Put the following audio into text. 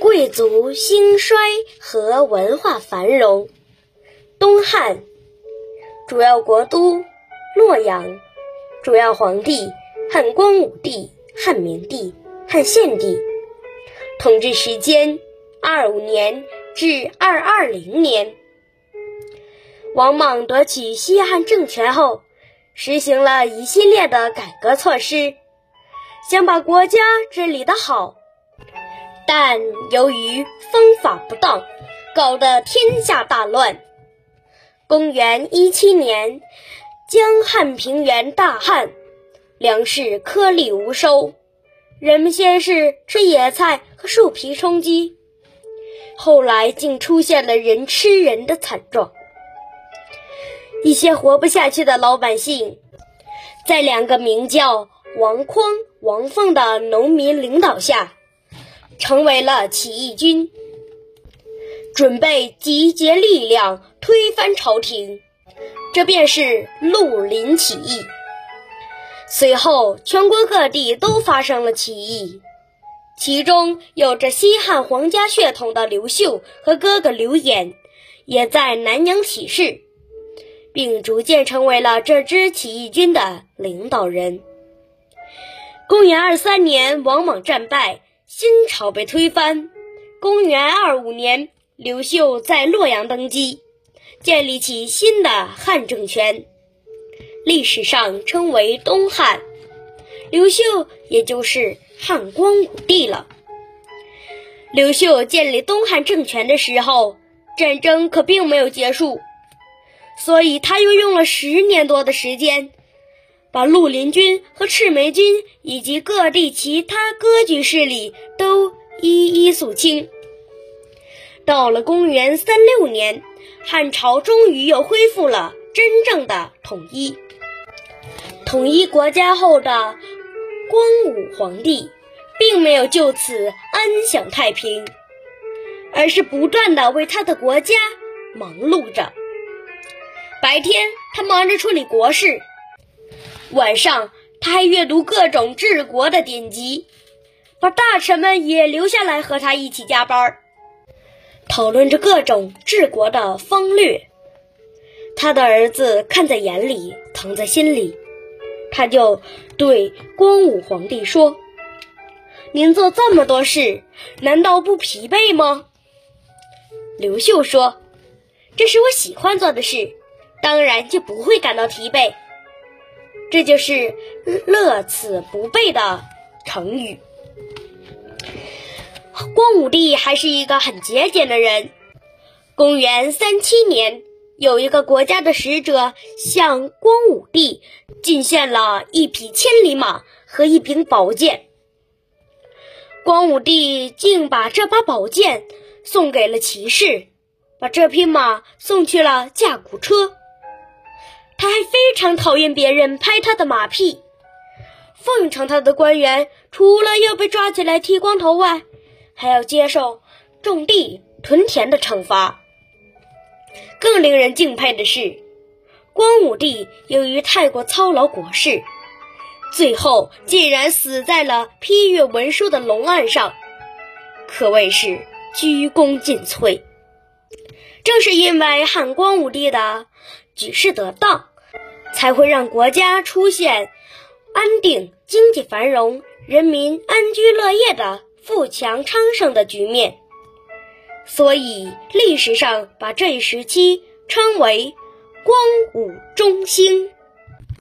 贵族兴衰和文化繁荣。东汉主要国都洛阳，主要皇帝汉光武帝、汉明帝、汉献帝，统治时间二五年至二二零年。王莽夺取西汉政权后，实行了一系列的改革措施，想把国家治理得好。但由于方法不当，搞得天下大乱。公元一七年，江汉平原大旱，粮食颗粒无收，人们先是吃野菜和树皮充饥，后来竟出现了人吃人的惨状。一些活不下去的老百姓，在两个名叫王匡、王凤的农民领导下。成为了起义军，准备集结力量推翻朝廷，这便是绿林起义。随后，全国各地都发生了起义，其中有着西汉皇家血统的刘秀和哥哥刘演，也在南阳起事，并逐渐成为了这支起义军的领导人。公元二三年，王莽战败。新朝被推翻。公元二五年，刘秀在洛阳登基，建立起新的汉政权，历史上称为东汉。刘秀也就是汉光武帝了。刘秀建立东汉政权的时候，战争可并没有结束，所以他又用了十年多的时间。把绿林军和赤眉军以及各地其他割据势力都一一肃清。到了公元三六年，汉朝终于又恢复了真正的统一。统一国家后的光武皇帝，并没有就此安享太平，而是不断的为他的国家忙碌着。白天，他忙着处理国事。晚上，他还阅读各种治国的典籍，把大臣们也留下来和他一起加班，讨论着各种治国的方略。他的儿子看在眼里，疼在心里，他就对光武皇帝说：“您做这么多事，难道不疲惫吗？”刘秀说：“这是我喜欢做的事，当然就不会感到疲惫。”这就是“乐此不悲”的成语。光武帝还是一个很节俭的人。公元三七年，有一个国家的使者向光武帝进献了一匹千里马和一柄宝剑。光武帝竟把这把宝剑送给了骑士，把这匹马送去了架鼓车。非常讨厌别人拍他的马屁，奉承他的官员除了要被抓起来剃光头外，还要接受种地屯田的惩罚。更令人敬佩的是，光武帝由于太过操劳国事，最后竟然死在了批阅文书的龙案上，可谓是鞠躬尽瘁。正是因为汉光武帝的举事得当。才会让国家出现安定、经济繁荣、人民安居乐业的富强昌盛的局面。所以，历史上把这一时期称为“光武中兴”。